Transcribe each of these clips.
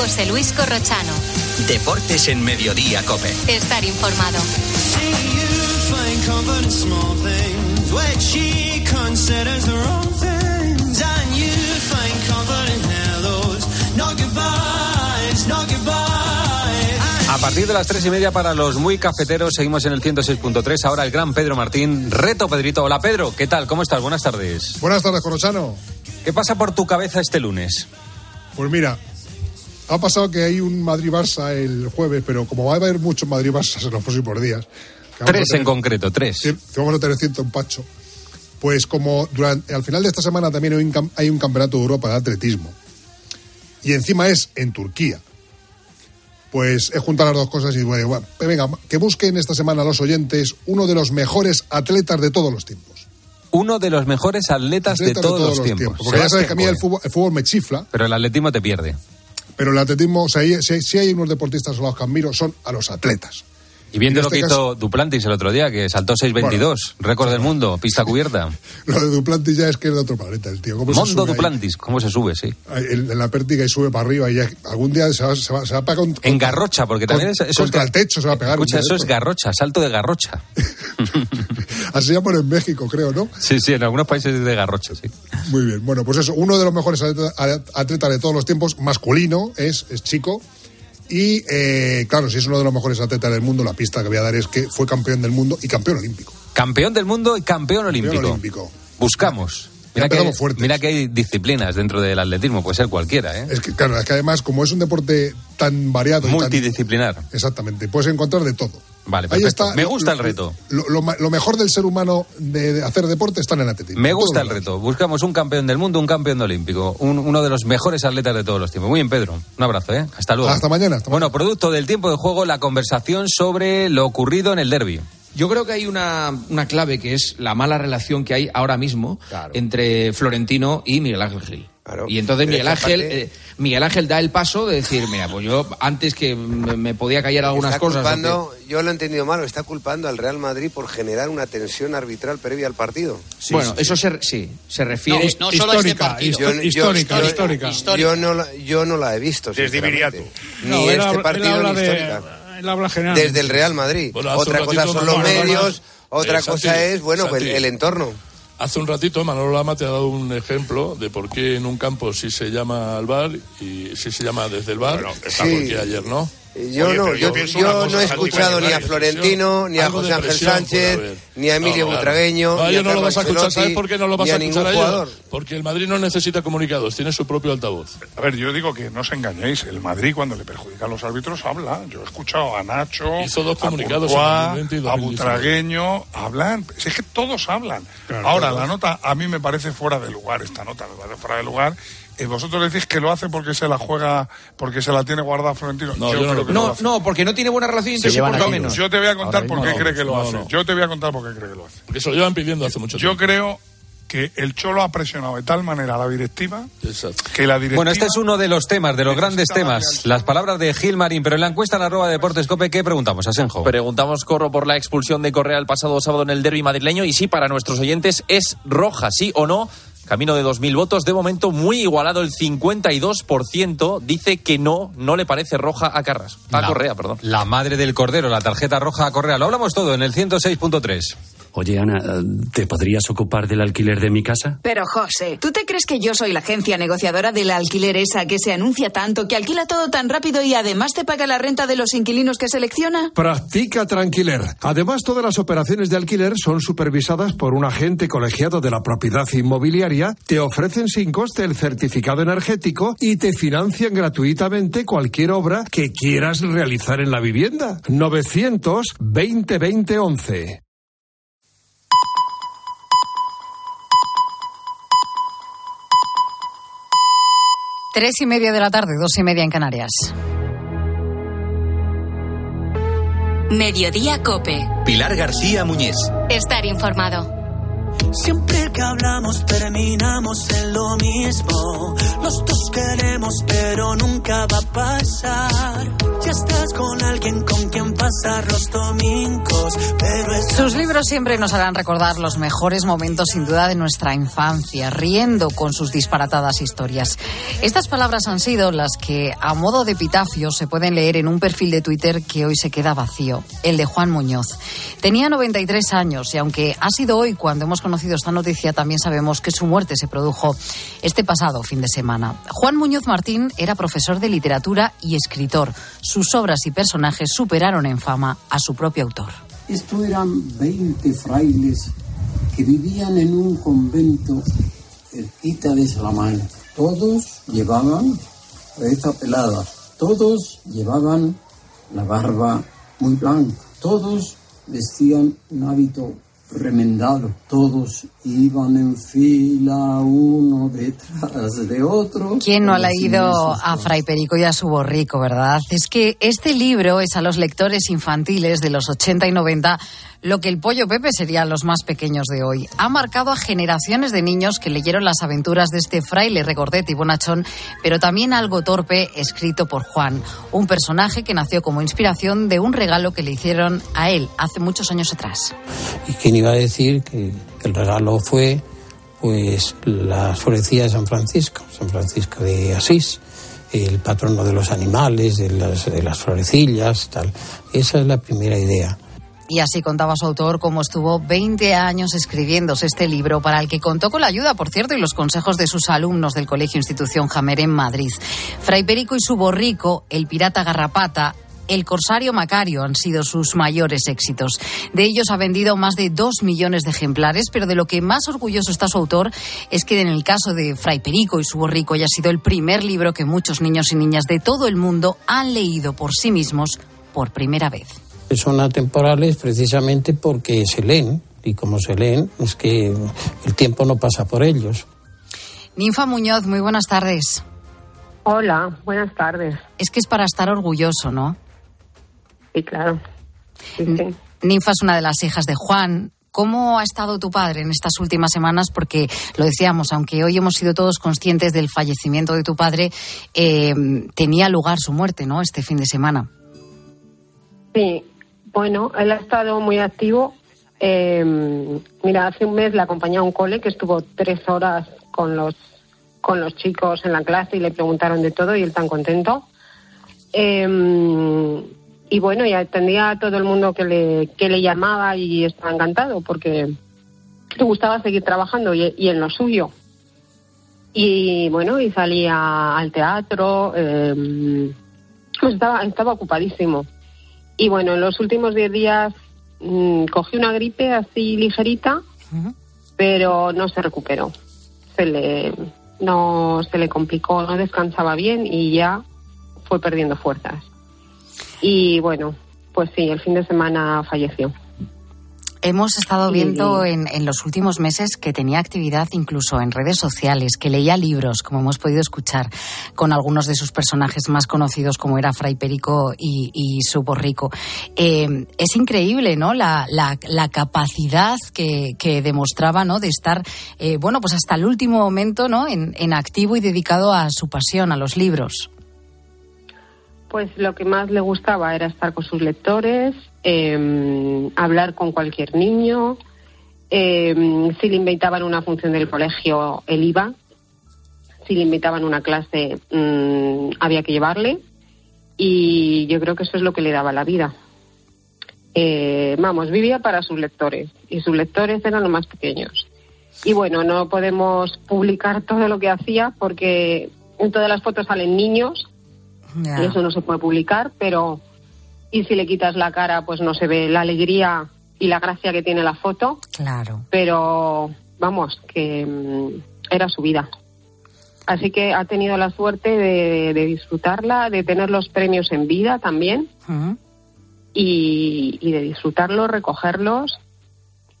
José Luis Corrochano. Deportes en Mediodía, Cope. Estar informado. A partir de las tres y media para los muy cafeteros, seguimos en el 106.3. Ahora el gran Pedro Martín. Reto, Pedrito. Hola, Pedro. ¿Qué tal? ¿Cómo estás? Buenas tardes. Buenas tardes, Corrochano. ¿Qué pasa por tu cabeza este lunes? Pues mira, ha pasado que hay un Madrid-Barça el jueves, pero como va a haber muchos Madrid-Barça en los próximos días. Tres en concreto, tres. Vamos a tener ciento empacho. Pues como durante, al final de esta semana también hay un, hay un campeonato de Europa de atletismo. Y encima es en Turquía. Pues he juntado las dos cosas y bueno, venga, que busquen esta semana los oyentes uno de los mejores atletas de todos los tiempos. Uno de los mejores atletas, de, todos los, tiempos. Porque ya sabes que a mí el fútbol, el fútbol me chifla. Pero el atletismo te pierde. Pero el atletismo, o sea, si, hay unos deportistas a los que admiro, son a los atletas. Y viendo lo este que hizo Duplantis el otro día, que saltó 6.22, récord del mundo, pista cubierta. lo de Duplantis ya es que es de otro planeta, el tío. Mondo Duplantis, ¿cómo se sube? Sí. En, la pértiga y sube para arriba y ya, algún día se va, se va, se va a pegar En garrocha, porque también es, eso contra el techo se va a pegar. Escucha, eso es garrocha, salto de garrocha. Así llaman en México, creo, ¿no? Sí, sí, en algunos países de garrocha, sí. Muy bien, bueno, pues eso, uno de los mejores atletas de todos los tiempos, masculino, es, es chico y eh, claro, si es uno de los mejores atletas del mundo, la pista que voy a dar es que fue campeón del mundo y campeón olímpico. Campeón del mundo y campeón, olímpico. olímpico. Buscamos. Mira que, hay, mira que, hay, disciplinas dentro del atletismo, puede ser cualquiera. ¿eh? Es que, claro, es que además, como es un deporte tan variado. Multidisciplinar. exactamente, puedes encontrar de todo. Vale, perfecto. Ahí está, Me gusta el reto. Lo, mejor del ser humano de, hacer deporte está en el atletismo. Me gusta el reto. Buscamos un campeón del mundo, un campeón olímpico, uno de los mejores atletas de todos los tiempos. Muy bien, Pedro. Un abrazo, ¿eh? Hasta luego. Hasta mañana. bueno, producto del tiempo de juego, la conversación sobre lo ocurrido en el derby. Yo creo que hay una, una, clave que es la mala relación que hay ahora mismo entre Florentino y Miguel Ángel Gil. Y entonces Miguel Ángel, eh, Miguel Ángel da el paso de decir, mira, pues yo antes que me, podía callar algunas cosas. Yo lo he entendido mal, está culpando al Real Madrid por generar una tensión arbitral previa al partido. bueno, eso Se, sí, se refiere. No, solo histórica, histórica, histórica, Yo no, yo no la he visto. Desde Viriato. Ni este partido ni histórica. Desde el Real Madrid. otra cosa son los medios, otra cosa es, bueno, pues el entorno. Hace un ratito Manolo Lama te ha dado un ejemplo de por qué en un campo sí se llama al bar y sí se llama desde el bar, porque ayer no. Yo no, yo, no he escuchado ni a Florentino, ni a José Ángel Sánchez, ni a Emilio Butragueño. No, no lo vas a escuchar. ¿Sabes por qué no lo vas a, escuchar a Porque el Madrid no necesita comunicados, tiene su propio altavoz. A ver, yo digo que no os engañéis. El Madrid, cuando le perjudica a los árbitros, habla. Yo he escuchado a Nacho, Hizo dos comunicados a, a Butragueño, hablan. Es que todos hablan. Ahora, la nota a mí me parece fuera de lugar, esta nota me parece fuera de lugar y vosotros decís que lo hace porque se la juega, porque se la tiene guardada Florentino. No, no, no, porque no tiene buena relación por menos. Yo te voy a contar por qué cree que lo hace. Yo te voy a contar por qué cree que lo hace. Porque se lo llevan pidiendo hace mucho tiempo. Yo creo que el Cholo ha presionado de tal manera a la directiva que la directiva... Bueno, este es uno de los temas, de los grandes temas. Las palabras de Gil Marín, pero en la encuesta en arroba Deportes Cope, ¿qué preguntamos, Asenjo? Preguntamos, Corro, por la expulsión de Correa el pasado sábado en el derby madrileño y sí, para nuestros oyentes, ¿es roja, sí o no? Camino de 2.000 votos, de momento muy igualado, el 52% dice que no, no le parece roja a Carras. A Correa, perdón. La madre del Cordero, la tarjeta roja a Correa. Lo hablamos todo en el 106.3. Oye, Ana, ¿te podrías ocupar del alquiler de mi casa? Pero, José, ¿tú te crees que yo soy la agencia negociadora del alquiler esa que se anuncia tanto, que alquila todo tan rápido y además te paga la renta de los inquilinos que selecciona? Practica Tranquiler. Además, todas las operaciones de alquiler son supervisadas por un agente colegiado de la propiedad inmobiliaria, te ofrecen sin coste el certificado energético y te financian gratuitamente cualquier obra que quieras realizar en la vivienda. 920 20 11. Tres y media de la tarde, dos y media en Canarias. Mediodía Cope. Pilar García Muñiz. Estar informado. Siempre que hablamos terminamos en lo mismo. Los dos queremos, pero nunca va a pasar. Ya estás con alguien con quien pasar los domingos, pero Sus libros siempre nos harán recordar los mejores momentos, sin duda, de nuestra infancia, riendo con sus disparatadas historias. Estas palabras han sido las que, a modo de epitafio, se pueden leer en un perfil de Twitter que hoy se queda vacío, el de Juan Muñoz. Tenía 93 años y aunque ha sido hoy cuando hemos conocido esta noticia, también sabemos que su muerte se produjo este pasado fin de semana. Juan Muñoz Martín era profesor de literatura y escritor. Sus obras y personajes superaron en fama a su propio autor. Estos eran 20 frailes que vivían en un convento cerquita de Salamanca. Todos llevaban cabeza pelada, todos llevaban la barba muy blanca, todos vestían un hábito remendado. Todos iban en fila uno detrás de otro. ¿Quién no ha leído a Fray Perico y a su borrico, verdad? Es que este libro es a los lectores infantiles de los 80 y 90 lo que el pollo Pepe serían los más pequeños de hoy. Ha marcado a generaciones de niños que leyeron las aventuras de este fraile regordete y bonachón, pero también algo torpe escrito por Juan, un personaje que nació como inspiración de un regalo que le hicieron a él hace muchos años atrás. ¿Y quién iba a decir que el regalo fue pues la florecilla de San Francisco, San Francisco de Asís? el patrono de los animales, de las, de las florecillas, tal. Esa es la primera idea. Y así contaba su autor cómo estuvo 20 años escribiéndose este libro, para el que contó con la ayuda, por cierto, y los consejos de sus alumnos del Colegio Institución Jamer en Madrid. Fray Perico y su borrico, el pirata Garrapata, el Corsario Macario han sido sus mayores éxitos. De ellos ha vendido más de dos millones de ejemplares, pero de lo que más orgulloso está su autor es que en el caso de Fray Perico y su borrico haya sido el primer libro que muchos niños y niñas de todo el mundo han leído por sí mismos por primera vez son atemporales precisamente porque se leen y como se leen es que el tiempo no pasa por ellos. Ninfa Muñoz, muy buenas tardes. Hola, buenas tardes. Es que es para estar orgulloso, ¿no? Sí, claro. Ninfa es una de las hijas de Juan. ¿Cómo ha estado tu padre en estas últimas semanas? Porque lo decíamos, aunque hoy hemos sido todos conscientes del fallecimiento de tu padre, eh, tenía lugar su muerte, ¿no? Este fin de semana. Sí, bueno, él ha estado muy activo. Eh, mira, hace un mes le acompañé a un cole que estuvo tres horas con los con los chicos en la clase y le preguntaron de todo y él tan contento. Eh, y bueno, y atendía a todo el mundo que le, que le llamaba y estaba encantado porque le gustaba seguir trabajando y, en lo suyo. Y bueno, y salía al teatro, eh, pues estaba, estaba ocupadísimo. Y bueno, en los últimos 10 días mm, cogí una gripe así ligerita, pero no se recuperó. Se le, no se le complicó, no descansaba bien y ya fue perdiendo fuerzas. Y bueno, pues sí, el fin de semana falleció. Hemos estado viendo en, los últimos meses que tenía actividad incluso en redes sociales, que leía libros, como hemos podido escuchar, con algunos de sus personajes más conocidos, como era Fray Perico y, su borrico. Eh, es increíble, ¿no? La, capacidad que, demostraba, ¿no? De estar, eh, bueno, pues hasta el último momento, ¿no? en activo y dedicado a su pasión, a los libros. Pues lo que más le gustaba era estar con sus lectores, em, hablar con cualquier niño. Em, si le invitaban a una función del colegio, él iba. Si le invitaban a una clase, mm, había que llevarle. Y yo creo que eso es lo que le daba la vida. Eh, vamos, vivía para sus lectores y sus lectores eran los más pequeños. Y bueno, no podemos publicar todo lo que hacía porque en todas las fotos salen niños y eso no se puede publicar, pero y si le quitas la cara, pues no se ve la alegría y la gracia que tiene la foto. Claro. Pero vamos, que mm, era su vida. Así que ha tenido la suerte de, disfrutarla, de tener los premios en vida también y, de disfrutarlos, recogerlos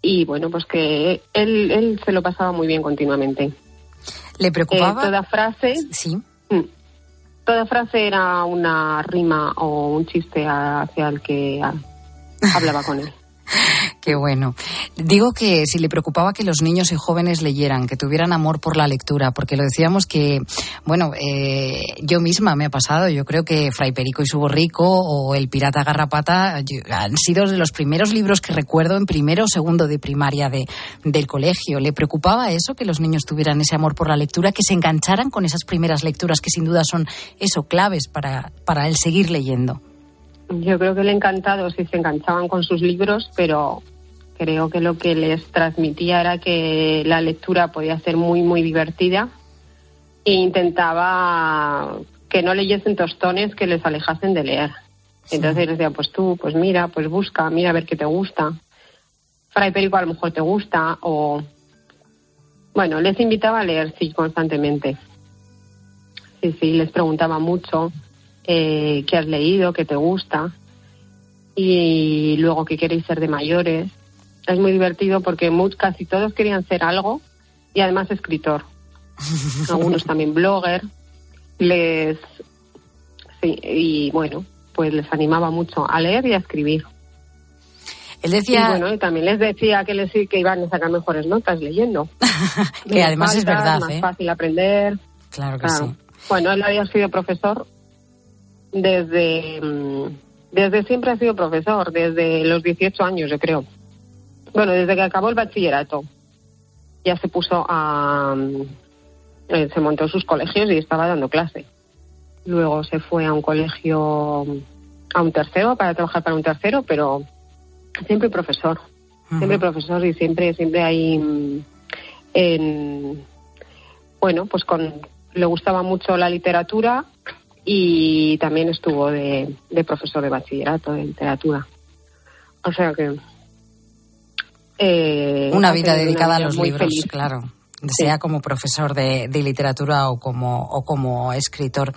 y bueno, pues que él, él se lo pasaba muy bien continuamente. ¿Le preocupaba? Eh, toda frase. Sí Mm. Toda frase era una rima o un chiste hacia el que hablaba con él. Qué bueno. Digo que si le preocupaba que los niños y jóvenes leyeran, que tuvieran amor por la lectura, porque lo decíamos que, bueno, eh, yo misma me ha pasado, yo creo que Fray Perico y su borrico o El pirata garrapata han sido de los primeros libros que recuerdo en primero o segundo de primaria de, del colegio. ¿Le preocupaba eso, que los niños tuvieran ese amor por la lectura, que se engancharan con esas primeras lecturas que sin duda son eso, claves para, para el seguir leyendo? Yo creo que le encantado si se enganchaban con sus libros, pero creo que lo que les transmitía era que la lectura podía ser muy, muy divertida e intentaba que no leyesen tostones que les alejasen de leer. Entonces les decía, pues tú, pues mira, pues busca, mira a ver qué te gusta. Fray Perico a lo mejor te gusta o... Bueno, les invitaba a leer, sí, constantemente. Sí, sí, les preguntaba mucho eh, qué has leído, qué te gusta y luego qué queréis ser de mayores. Es muy divertido porque casi todos querían ser algo y además escritor. Algunos también blogger. Les sí, y bueno, pues les animaba mucho a leer y a escribir. Él decía. Y bueno, y también les decía que les que iban a sacar mejores notas leyendo. que además es verdad. Más ¿eh? fácil aprender. Claro que sí. Bueno, él había sido profesor desde, mm, desde siempre ha sido profesor, desde los 18 años, yo creo. Bueno, desde que acabó el bachillerato. Ya se puso a. Mm, eh, se montó sus colegios y estaba dando clase. Luego se fue a un colegio, a un tercero, para trabajar para un tercero, pero siempre profesor. Siempre profesor y siempre, siempre ahí. Mm, en, bueno, pues con. Le gustaba mucho la literatura y también estuvo de, profesor de bachillerato de literatura. O sea que. Eh, una vida dedicada a los libros, claro. Sea como profesor de, literatura o como, o como escritor.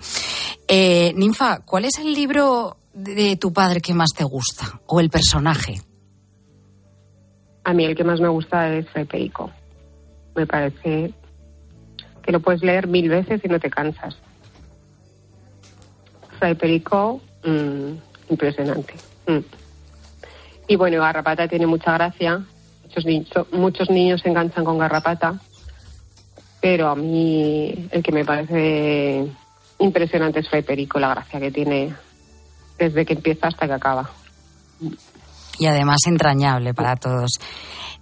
Eh, Ninfa, ¿cuál es el libro de tu padre que más te gusta? ¿O el personaje? A mí el que más me gusta es Perico. Me parece que lo puedes leer mil veces y no te cansas de Perico, mm, impresionante. Mm. Y bueno, Garrapata tiene mucha gracia. Muchos, niños, muchos niños se enganchan con Garrapata, pero a mí el que me parece impresionante es Fray Perico, la gracia que tiene desde que empieza hasta que acaba. Y además entrañable para todos.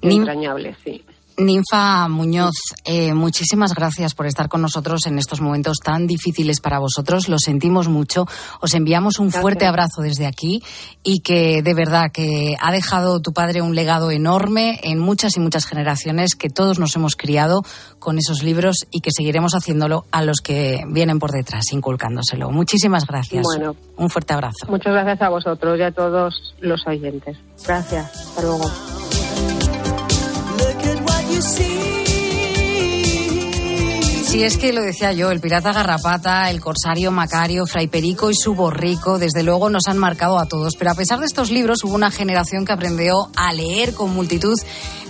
Entrañable, sí. Ninfa Muñoz, eh, muchísimas gracias por estar con nosotros en estos momentos tan difíciles para vosotros. Lo sentimos mucho. Os enviamos un fuerte abrazo desde aquí y que de verdad que ha dejado tu padre un legado enorme en muchas y muchas generaciones que todos nos hemos criado con esos libros y que seguiremos haciéndolo a los que vienen por detrás, inculcándoselo. Muchísimas gracias. Bueno, un fuerte abrazo. Muchas gracias a vosotros y a todos los oyentes. Gracias. Hasta luego see Sí, es que lo decía yo, el pirata Garrapata, el corsario Macario, Fray Perico y su borrico, desde luego nos han marcado a todos. Pero a pesar de estos libros, hubo una generación que aprendió a leer con multitud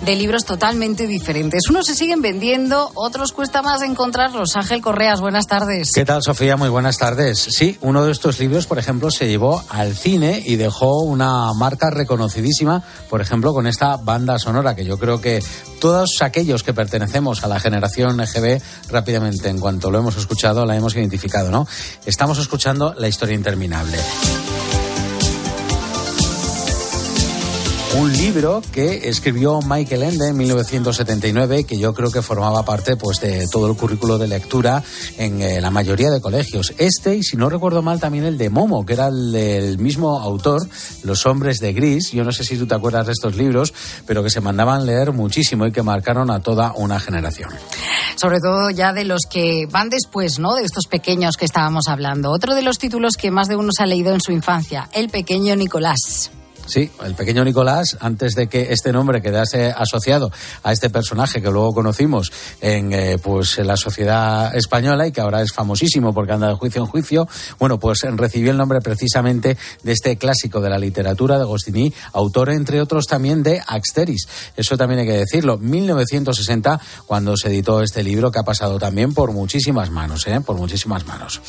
de libros totalmente diferentes. Unos se siguen vendiendo, otros cuesta más encontrarlos. Ángel Correas, buenas tardes. ¿Qué tal, Sofía? Muy buenas tardes. Sí, uno de estos libros, por ejemplo, se llevó al cine y dejó una marca reconocidísima, por ejemplo, con esta banda sonora, que yo creo que todos aquellos que pertenecemos a la generación EGB en cuanto lo hemos escuchado, la hemos identificado, ¿no? Estamos escuchando la historia interminable. Un libro que escribió Michael Ende en 1979 que yo creo que formaba parte pues de todo el currículo de lectura en eh, la mayoría de colegios. Este y si no recuerdo mal también el de Momo, que era el del mismo autor, Los hombres de gris. Yo no sé si tú te acuerdas de estos libros, pero que se mandaban leer muchísimo y que marcaron a toda una generación. Sobre todo ya de los que van después, ¿no? De estos pequeños que estábamos hablando. Otro de los títulos que más de uno se ha leído en su infancia, El pequeño Nicolás. Sí, el pequeño Nicolás, antes de que este nombre quedase asociado a este personaje que luego conocimos en eh, pues la sociedad española y que ahora es famosísimo porque anda de juicio en juicio, bueno, pues recibió el nombre precisamente de este clásico de la literatura de Agostini, autor entre otros también de Axteris. Eso también hay que decirlo. 1960 cuando se editó este libro que ha pasado también por muchísimas manos, ¿eh? por muchísimas manos.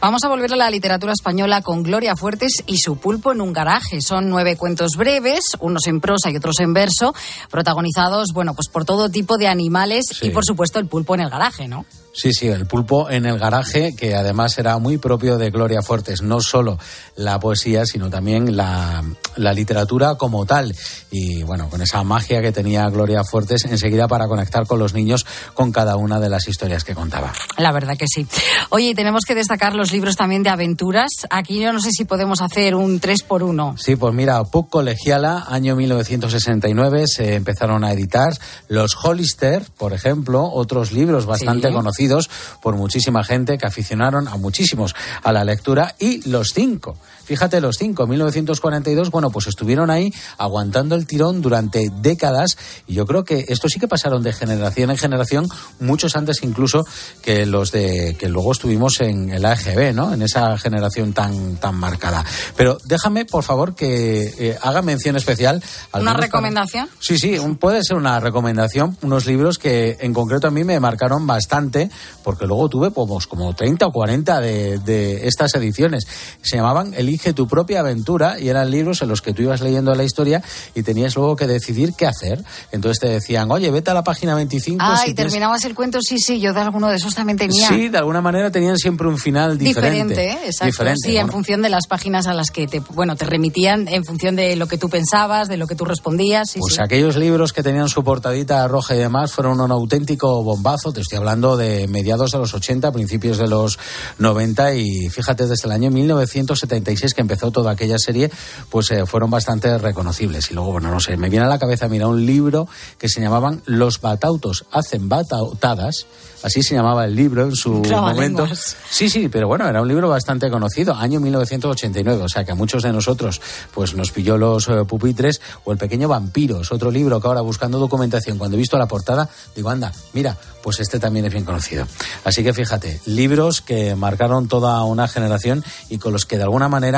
Vamos a volver a la literatura española con Gloria Fuertes y su pulpo en un garaje. Son nueve cuentos breves, unos en prosa y otros en verso, protagonizados, bueno, pues por todo tipo de animales y por supuesto el pulpo en el garaje, ¿no? Sí, sí, el pulpo en el garaje, que además era muy propio de Gloria Fuertes, no solo la poesía, sino también la, la, literatura como tal. Y bueno, con esa magia que tenía Gloria Fuertes enseguida para conectar con los niños con cada una de las historias que contaba. La verdad que sí. Oye, tenemos que destacar los libros también de aventuras. Aquí yo no sé si podemos hacer un 3 por 1 Sí, pues mira, Puck Colegiala, año 1969, se empezaron a editar. Los Hollister, por ejemplo, otros libros bastante conocidos por muchísima gente que aficionaron a muchísimos a la lectura y los cinco Fíjate, los cinco, 1942, bueno, pues estuvieron ahí aguantando el tirón durante décadas y yo creo que esto sí que pasaron de generación en generación, muchos antes incluso que los de que luego estuvimos en el AGB, ¿no? En esa generación tan, tan marcada. Pero déjame, por favor, que eh, haga mención especial. ¿Una recomendación? Sí, sí, puede ser una recomendación, unos libros que en concreto a mí me marcaron bastante, porque luego tuve pues, como 30 o 40 de, de estas ediciones. Se llamaban El Elige tu propia aventura y eran libros en los que tú ibas leyendo la historia y tenías luego que decidir qué hacer. Entonces te decían, oye, vete a la página 25. Ah, y terminabas el cuento, sí, sí, yo de alguno de esos también tenía. Sí, de alguna manera tenían siempre un final diferente. Diferente, ¿eh? exacto. sí, en función de las páginas a las que te, bueno, te remitían, en función de lo que tú pensabas, de lo que tú respondías. pues aquellos libros que tenían su portadita roja y demás fueron un auténtico bombazo. Te estoy hablando de mediados de los 80, principios de los 90 y fíjate, desde el año 1976 que empezó toda aquella serie, pues eh, fueron bastante reconocibles. Y luego, bueno, no sé, me viene a la cabeza, mira, un libro que se llamaban Los batautos hacen batautadas así se llamaba el libro en su momento. Sí, sí, pero bueno, era un libro bastante conocido, año 1989, o sea que a muchos de nosotros pues nos pilló los eh, pupitres o El pequeño vampiro, es otro libro que ahora buscando documentación, cuando he visto la portada, digo, anda, mira, pues este también es bien conocido. Así que fíjate, libros que marcaron toda una generación y con los que de alguna manera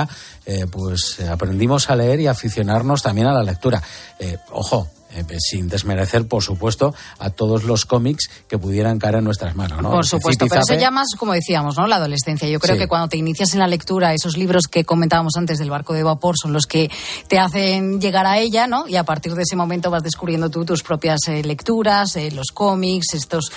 eh, pues aprendimos a leer y aficionarnos también a la lectura. Eh, ojo, eh, sin desmerecer, por supuesto, a todos los cómics que pudieran caer en nuestras manos. ¿no? Por supuesto, pero eso ya más, como decíamos, ¿no? la adolescencia. Yo creo que cuando te inicias en la lectura, esos libros que comentábamos antes del barco de vapor son los que te hacen llegar a ella, ¿no? y a partir de ese momento vas descubriendo tú tus propias eh, lecturas, eh, los cómics, estos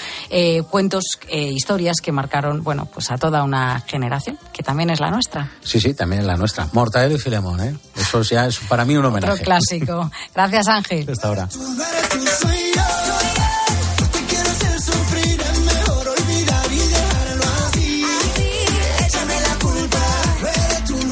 cuentos, historias que marcaron bueno, pues a toda una generación, que también es la nuestra. Sí, sí, también es la nuestra. Mortadelo y Filemón, ¿eh? Eso ya es para mí un homenaje. Otro clásico. Gracias, Ángel. Hasta ahora. Tú eres tu sueño.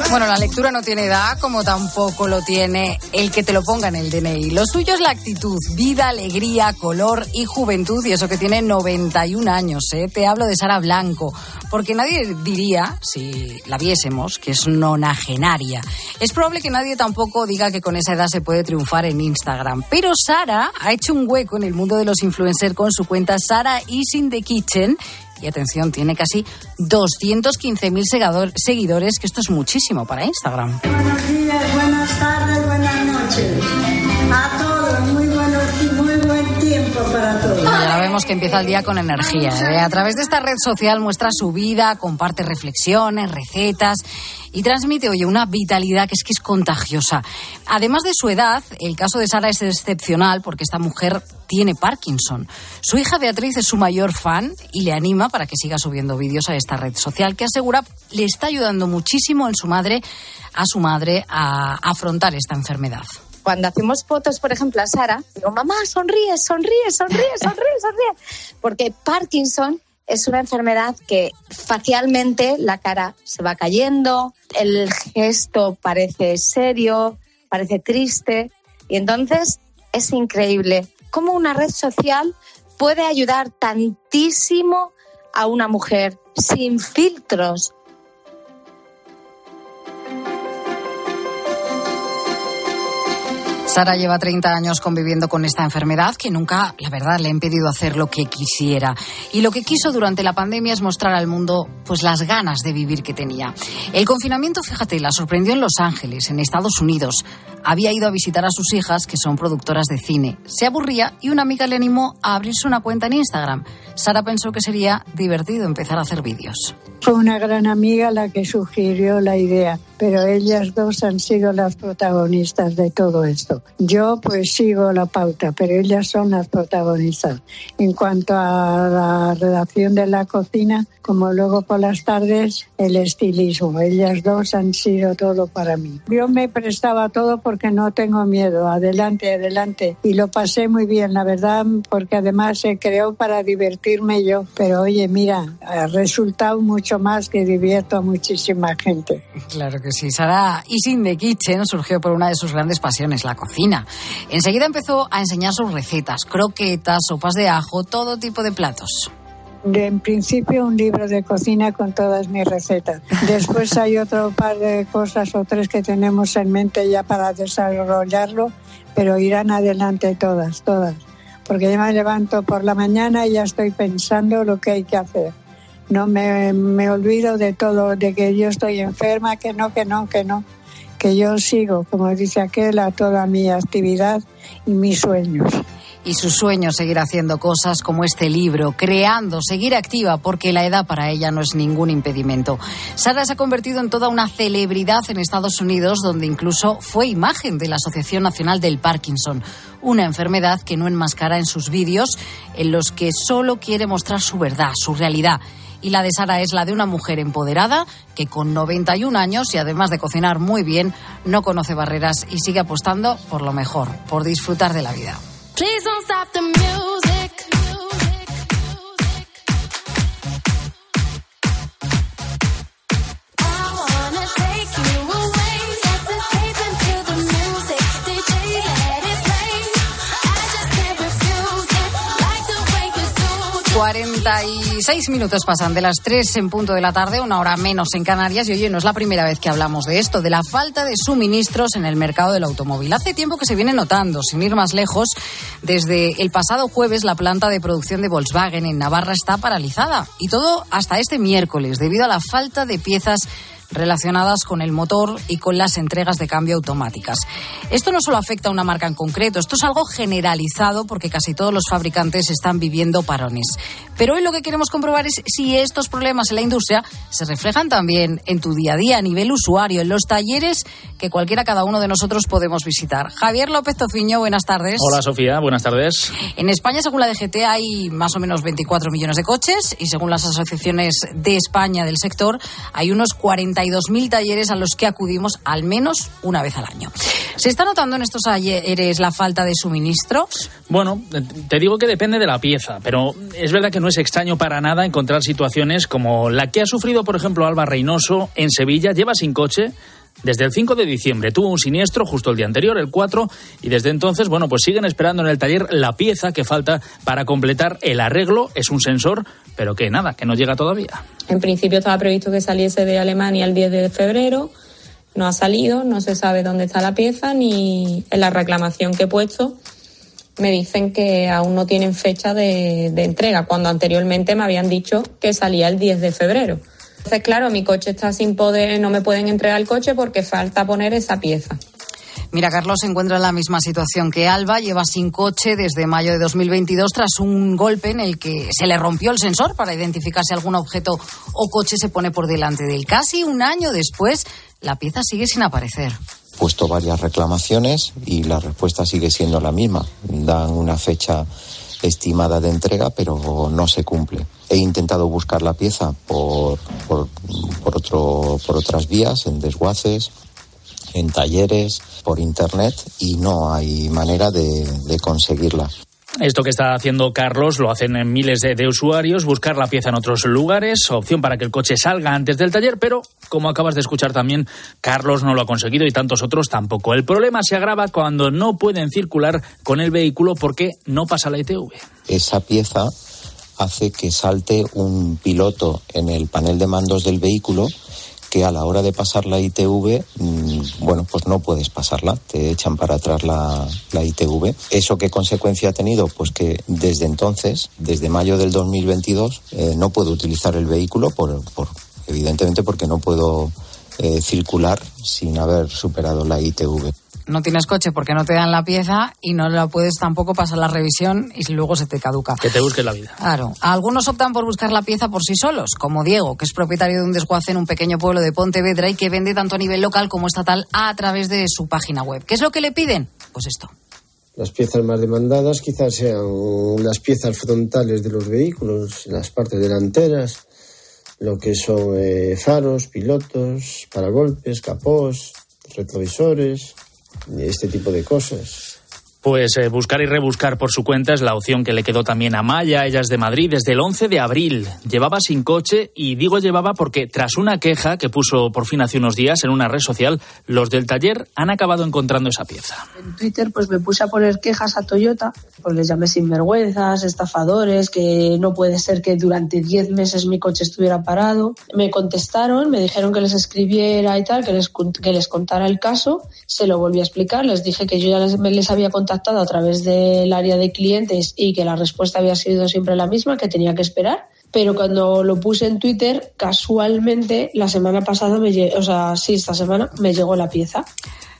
Bueno, la lectura no tiene edad, como tampoco lo tiene el que te lo ponga en el DNI. Lo suyo es la actitud, vida, alegría, color y juventud, y eso que tiene 91 años. ¿eh? Te hablo de Sara Blanco, porque nadie diría, si la viésemos, que es nonagenaria. Es probable que nadie tampoco diga que con esa edad se puede triunfar en Instagram. Pero Sara ha hecho un hueco en el mundo de los influencers con su cuenta Sara is in the kitchen y atención, tiene casi 215.000 seguidores, que esto es muchísimo para Instagram. Buenos días, buenas tardes, buenas noches. A todos, muy buenos muy buen tiempo para todos. Ya vemos que empieza el día con energía. ¿eh? A través de esta red social muestra su vida, comparte reflexiones, recetas y transmite, oye, una vitalidad que es que es contagiosa. Además de su edad, el caso de Sara es excepcional porque esta mujer tiene Parkinson. Su hija Beatriz es su mayor fan y le anima para que siga subiendo vídeos a esta red social que asegura le está ayudando muchísimo en su madre, a su madre a afrontar esta enfermedad cuando hacemos fotos, por ejemplo, a Sara, digo, mamá, sonríe, sonríe, sonríe, sonríe, sonríe. Porque Parkinson es una enfermedad que facialmente la cara se va cayendo, el gesto parece serio, parece triste. Y entonces es increíble cómo una red social puede ayudar tantísimo a una mujer sin filtros, Sara lleva 30 años conviviendo con esta enfermedad que nunca, la verdad, le ha impedido hacer lo que quisiera. Y lo que quiso durante la pandemia es mostrar al mundo pues las ganas de vivir que tenía. El confinamiento, fíjate, la sorprendió en Los Ángeles, en Estados Unidos. Había ido a visitar a sus hijas, que son productoras de cine. Se aburría y una amiga le animó a abrirse una cuenta en Instagram. Sara pensó que sería divertido empezar a hacer vídeos. Fue una gran amiga la que sugirió la idea, pero ellas dos han sido las protagonistas de todo esto. Yo pues sigo la pauta, pero ellas son las protagonistas. En cuanto a la redacción de la cocina, como luego por las tardes, el estilismo. Ellas dos han sido todo para mí. Yo me prestaba todo porque no tengo miedo. Adelante, adelante. Y lo pasé muy bien, la verdad, porque además se creó para divertirme yo. Pero oye, mira, ha resultado mucho más que divierto a muchísima gente. Claro que sí. Sara Isin de Kitchen surgió por una de sus grandes pasiones, la cocina. Enseguida empezó a enseñar sus recetas, croquetas, sopas de ajo, todo tipo de platos. En principio un libro de cocina con todas mis recetas. Después hay otro par de cosas o tres que tenemos en mente ya para desarrollarlo, pero irán adelante todas, todas. Porque yo me levanto por la mañana y ya estoy pensando lo que hay que hacer no me, me olvido de todo, de que yo estoy enferma, que no, que no, que no, que yo sigo, como dice aquel, a toda mi actividad y mis sueños y su sueño seguir haciendo cosas como este libro, creando, seguir activa, porque la edad para ella no es ningún impedimento. Sara se ha convertido en toda una celebridad en Estados Unidos, donde incluso fue imagen de la Asociación Nacional del Parkinson, una enfermedad que no enmascara en sus vídeos, en los que solo quiere mostrar su verdad, su realidad y la de Sara es la de una mujer empoderada que con 91 años y además de cocinar muy bien, no conoce barreras y sigue apostando por lo mejor, por disfrutar de la vida. Please don't stop. 46 minutos pasan de las 3 en punto de la tarde, una hora menos en Canarias. Y oye, no es la primera vez que hablamos de esto, de la falta de suministros en el mercado del automóvil. Hace tiempo que se viene notando, sin ir más lejos, desde el pasado jueves la planta de producción de Volkswagen en Navarra está paralizada. Y todo hasta este miércoles, debido a la falta de piezas relacionadas con el motor y con las entregas de cambio automáticas. Esto no solo afecta a una marca en concreto, esto es algo generalizado porque casi todos los fabricantes están viviendo parones. Pero hoy lo que queremos comprobar es si estos problemas en la industria se reflejan también en tu día a día a nivel usuario, en los talleres que cualquiera cada uno de nosotros podemos visitar. Javier López Tofiño, buenas tardes. Hola Sofía, buenas tardes. En España, según la DGT, hay más o menos 24 millones de coches y según las asociaciones de España del sector, hay unos 42.000 talleres a los que acudimos al menos una vez al año. ¿Se está notando en estos talleres la falta de suministro? Bueno, te digo que depende de la pieza, pero es verdad que no es extraño para nada encontrar situaciones como la que ha sufrido, por ejemplo, Alba Reynoso en Sevilla, lleva sin coche desde el 5 de diciembre. Tuvo un siniestro justo el día anterior, el 4, y desde entonces, bueno, pues siguen esperando en el taller la pieza que falta para completar el arreglo. Es un sensor, pero que nada, que no llega todavía. En principio estaba previsto que saliese de Alemania el 10 de febrero. No ha salido, no se sabe dónde está la pieza ni en la reclamación que he puesto me dicen que aún no tienen fecha de, de, entrega, cuando anteriormente me habían dicho que salía el 10 de febrero. Entonces, claro, mi coche está sin poder, no me pueden entregar el coche porque falta poner esa pieza. Mira, Carlos se encuentra en la misma situación que Alba, lleva sin coche desde mayo de 2022 tras un golpe en el que se le rompió el sensor para identificar si algún objeto o coche se pone por delante de él. Casi un año después, la pieza sigue sin aparecer puesto varias reclamaciones y la respuesta sigue siendo la misma. Dan una fecha estimada de entrega, pero no se cumple. He intentado buscar la pieza por, por, otro, por otras vías, en desguaces, en talleres, por internet, y no hay manera de, de conseguirla. Esto que está haciendo Carlos lo hacen en miles de, usuarios, buscar la pieza en otros lugares, opción para que el coche salga antes del taller, pero como acabas de escuchar también, Carlos no lo ha conseguido y tantos otros tampoco. El problema se agrava cuando no pueden circular con el vehículo porque no pasa la ITV. Esa pieza hace que salte un piloto en el panel de mandos del vehículo que a la hora de pasar la ITV, mm, bueno, pues no puedes pasarla, te echan para atrás la, ITV. ¿Eso qué consecuencia ha tenido? Pues que desde entonces, desde mayo del 2022, eh, no puedo utilizar el vehículo por, por evidentemente porque no puedo eh, circular sin haber superado la ITV no tienes coche porque no te dan la pieza y no la puedes tampoco pasar la revisión y luego se te caduca. Que te busques la vida. Claro. Algunos optan por buscar la pieza por sí solos, como Diego, que es propietario de un desguace en un pequeño pueblo de Pontevedra y que vende tanto a nivel local como estatal a través de su página web. ¿Qué es lo que le piden? Pues esto. Las piezas más demandadas quizás sean las piezas frontales de los vehículos, las partes delanteras, lo que son eh, faros, pilotos, paragolpes, capós, retrovisores, este tipo de cosas. Pues eh, buscar y rebuscar por su cuenta es la opción que le quedó también a Maya. Ella es de Madrid desde el 11 de abril. Llevaba sin coche y digo llevaba porque tras una queja que puso por fin hace unos días en una red social, los del taller han acabado encontrando esa pieza. En Twitter pues me puse a poner quejas a Toyota, pues les llamé sinvergüenzas, estafadores, que no puede ser que durante 10 meses mi coche estuviera parado. Me contestaron, me dijeron que les escribiera y tal, que les, que les contara el caso. Se lo volví a explicar, les dije que yo ya les, les había contado a través del área de clientes y que la respuesta había sido siempre la misma, que tenía que esperar. Pero cuando lo puse en Twitter, casualmente la semana pasada, me, o sea, sí, esta semana me llegó la pieza.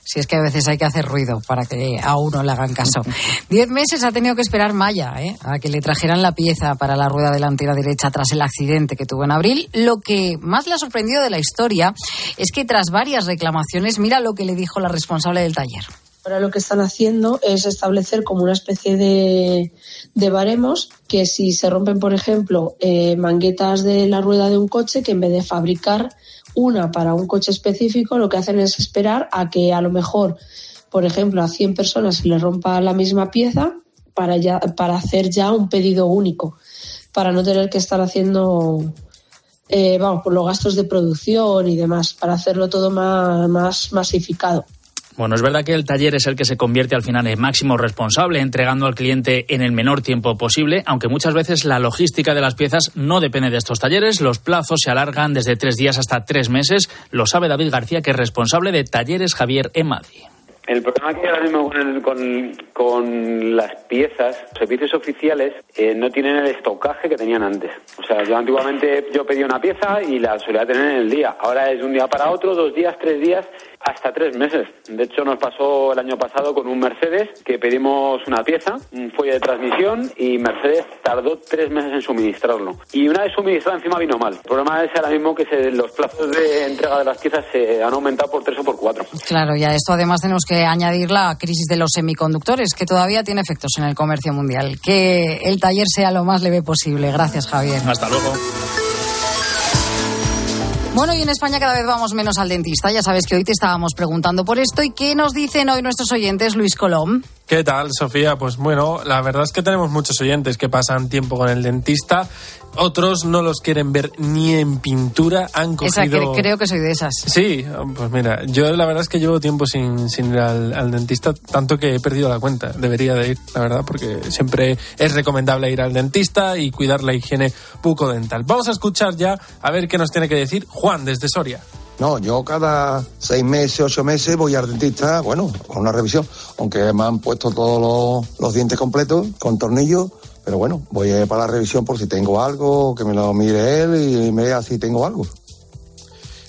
Si es que a veces hay que hacer ruido para que a uno le hagan caso. Diez meses ha tenido que esperar Maya ¿eh? a que le trajeran la pieza para la rueda delantera derecha tras el accidente que tuvo en abril. Lo que más le ha sorprendido de la historia es que tras varias reclamaciones, mira lo que le dijo la responsable del taller. Ahora lo que están haciendo es establecer como una especie de, de baremos que si se rompen, por ejemplo, eh, manguetas de la rueda de un coche, que en vez de fabricar una para un coche específico, lo que hacen es esperar a que a lo mejor, por ejemplo, a 100 personas se les rompa la misma pieza para, ya, para hacer ya un pedido único, para no tener que estar haciendo eh, vamos, por los gastos de producción y demás, para hacerlo todo más, más masificado. Bueno, es verdad que el taller es el que se convierte al final en máximo responsable, entregando al cliente en el menor tiempo posible, aunque muchas veces la logística de las piezas no depende de estos talleres. Los plazos se alargan desde tres días hasta tres meses. Lo sabe David García, que es responsable de Talleres Javier Emadi. El problema que hay ahora mismo con, con, las piezas, los servicios oficiales eh, no tienen el estocaje que tenían antes. O sea, yo antiguamente yo pedía una pieza y la solía tener en el día. Ahora es de un día para otro, dos días, tres días hasta tres meses. De hecho, nos pasó el año pasado con un Mercedes que pedimos una pieza, un fuelle de transmisión, y Mercedes tardó tres meses en suministrarlo. Y una vez suministrado, encima vino mal. El problema es ahora mismo que los plazos de entrega de las piezas se han aumentado por tres o por cuatro. Claro, y a esto además tenemos que añadir la crisis de los semiconductores, que todavía tiene efectos en el comercio mundial. Que el taller sea lo más leve posible. Gracias, Javier. Hasta luego. Bueno, y en España cada vez vamos menos al dentista. Ya sabes que hoy te estábamos preguntando por esto. ¿Y qué nos dicen hoy nuestros oyentes, Luis Colón? ¿Qué tal, Sofía? Pues bueno, la verdad es que tenemos muchos oyentes que pasan tiempo con el dentista. Otros no los quieren ver ni en pintura. Han cogido... Esa que creo que soy de esas. Sí, pues mira, yo la verdad es que llevo tiempo sin, sin ir al, dentista, tanto que he perdido la cuenta. Debería de ir, la verdad, porque siempre es recomendable ir al dentista y cuidar la higiene bucodental. Vamos a escuchar ya a ver qué nos tiene que decir Juan desde Soria. No, yo cada seis meses, ocho meses voy al dentista, bueno, con una revisión, aunque me han puesto todos los, dientes completos con tornillos, pero bueno, voy para la revisión por si tengo algo, que me lo mire él y me vea si tengo algo.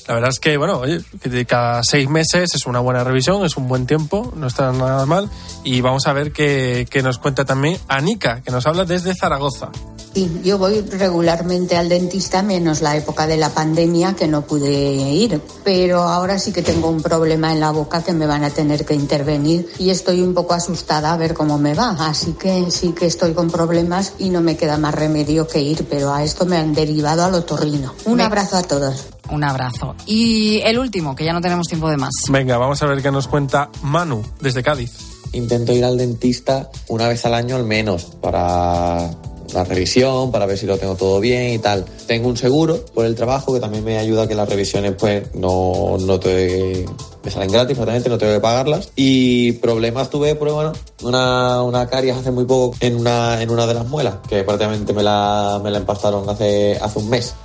La verdad es que, bueno, oye, cada seis meses es una buena revisión, es un buen tiempo, no está nada mal. Y vamos a ver qué, qué nos cuenta también Anika, que nos habla desde Zaragoza. Sí, yo voy regularmente al dentista, menos la época de la pandemia que no pude ir. Pero ahora sí que tengo un problema en la boca que me van a tener que intervenir y estoy un poco asustada a ver cómo me va. Así que sí que estoy con problemas y no me queda más remedio que ir, pero a esto me han derivado al otorrino. Un abrazo a todos. Un abrazo. Y el último, que ya no tenemos tiempo de más. Venga, vamos a ver qué nos cuenta Manu desde Cádiz. Intento ir al dentista una vez al año al menos para la revisión para ver si lo tengo todo bien y tal. Tengo un seguro por el trabajo que también me ayuda a que las revisiones pues no, no te me salen gratis prácticamente, no tengo que pagarlas. Y problemas tuve, pues bueno, una, una caries hace muy poco en una, en una de las muelas, que prácticamente me la, me la empastaron hace, hace un mes.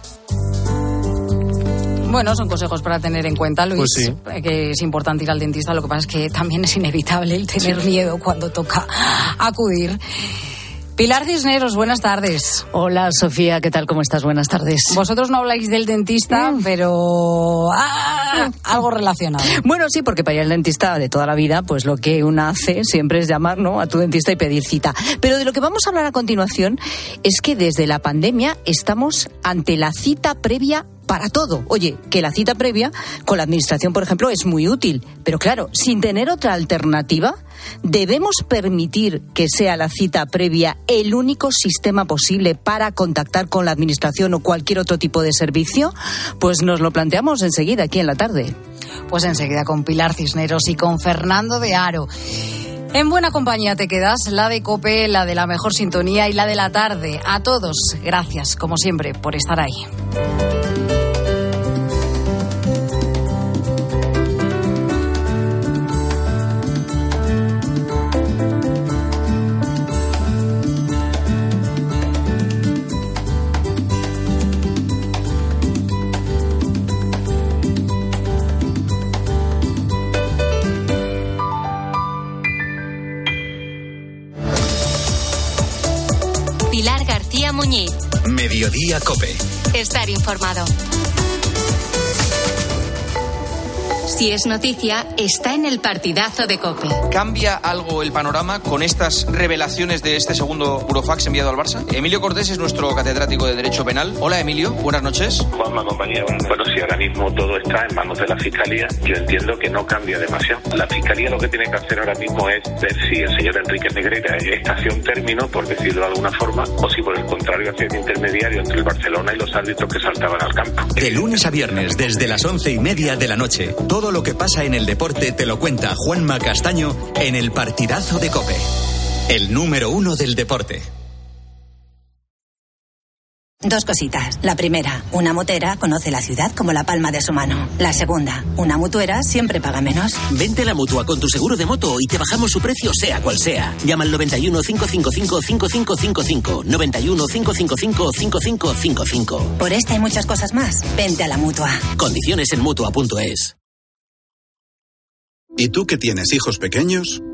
Bueno, son consejos para tener en cuenta, Luis, Pues sí. que es importante ir al dentista. Lo que pasa es que también es inevitable el tener miedo cuando toca acudir. Pilar Cisneros, buenas tardes. Hola Sofía, ¿qué tal? ¿Cómo estás? Buenas tardes. Vosotros no habláis del dentista, pero ah, algo relacionado. Bueno, sí, porque para ir al dentista de toda la vida, pues lo que uno hace siempre es llamar ¿no? a tu dentista y pedir cita. Pero de lo que vamos a hablar a continuación es que desde la pandemia estamos ante la cita previa para todo. Oye, que la cita previa con la administración, por ejemplo, es muy útil. Pero claro, sin tener otra alternativa, ¿debemos permitir que sea la cita previa el único sistema posible para contactar con la administración o cualquier otro tipo de servicio? Pues nos lo planteamos enseguida aquí en la tarde. Pues enseguida con Pilar Cisneros y con Fernando de Aro. En buena compañía te quedas, la de Cope, la de la mejor sintonía y la de la tarde. A todos, gracias, como siempre, por estar ahí. Estar informado. Si es noticia, está en el partidazo de Cope. ¿Cambia algo el panorama con estas revelaciones de este segundo burofax enviado al Barça? Emilio Cortés es nuestro catedrático de Derecho Penal. Hola Emilio, buenas noches. Juanma, compañía. Bueno, si ahora mismo todo está en manos de la Fiscalía, yo entiendo que no cambia demasiado. La Fiscalía lo que tiene que hacer ahora mismo es ver si el señor Enrique Negreira está hacia un término, por decirlo de alguna forma, o si por el contrario hacia un intermediario entre el Barcelona y los árbitros que saltaban al campo. De lunes a viernes, desde las once y media de la noche, todo lo que pasa en el deporte te lo cuenta Juanma Castaño en el partidazo de Cope. El número uno del deporte. Dos cositas. La primera, una motera conoce la ciudad como la palma de su mano. La segunda, una mutuera siempre paga menos. Vente a la mutua con tu seguro de moto y te bajamos su precio sea cual sea. Llama al 91 555 5555. 91 555 5555. Por esta y muchas cosas más, vente a la mutua. Condiciones en mutua.es. ¿Y tú que tienes hijos pequeños?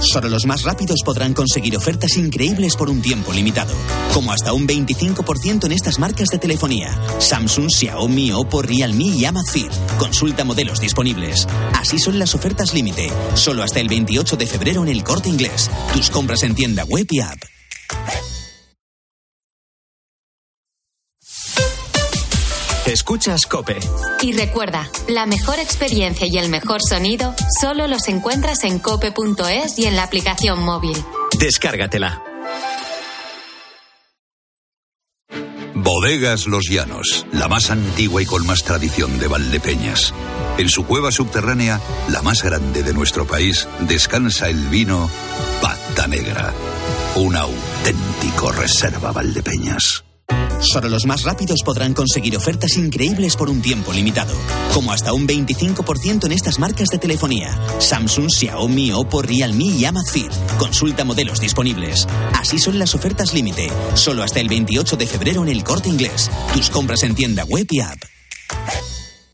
Solo los más rápidos podrán conseguir ofertas increíbles por un tiempo limitado, como hasta un 25% en estas marcas de telefonía: Samsung, Xiaomi, Oppo, Realme y Amazfit. Consulta modelos disponibles. Así son las ofertas límite, solo hasta el 28 de febrero en el Corte Inglés. Tus compras en tienda web y app. Escuchas Cope. Y recuerda, la mejor experiencia y el mejor sonido solo los encuentras en cope.es y en la aplicación móvil. Descárgatela. Bodegas Los Llanos, la más antigua y con más tradición de Valdepeñas. En su cueva subterránea, la más grande de nuestro país, descansa el vino Pata Negra, un auténtico reserva Valdepeñas. Solo los más rápidos podrán conseguir ofertas increíbles por un tiempo limitado, como hasta un 25% en estas marcas de telefonía: Samsung, Xiaomi, Oppo, Realme y Amazfit. Consulta modelos disponibles. Así son las ofertas límite, solo hasta el 28 de febrero en el Corte Inglés. Tus compras en tienda web y app.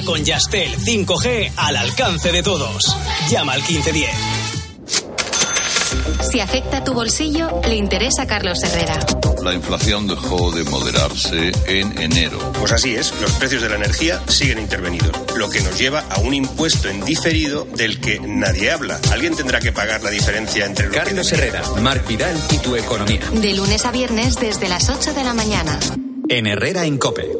Ahora con Yastel 5G al alcance de todos. Llama al 1510. Si afecta tu bolsillo, le interesa a Carlos Herrera. La inflación dejó de moderarse en enero. Pues así es, los precios de la energía siguen intervenidos, lo que nos lleva a un impuesto en diferido del que nadie habla. Alguien tendrá que pagar la diferencia entre lo Carlos que... Herrera, Marc Vidal y tu economía. De lunes a viernes desde las 8 de la mañana. En Herrera en Cope.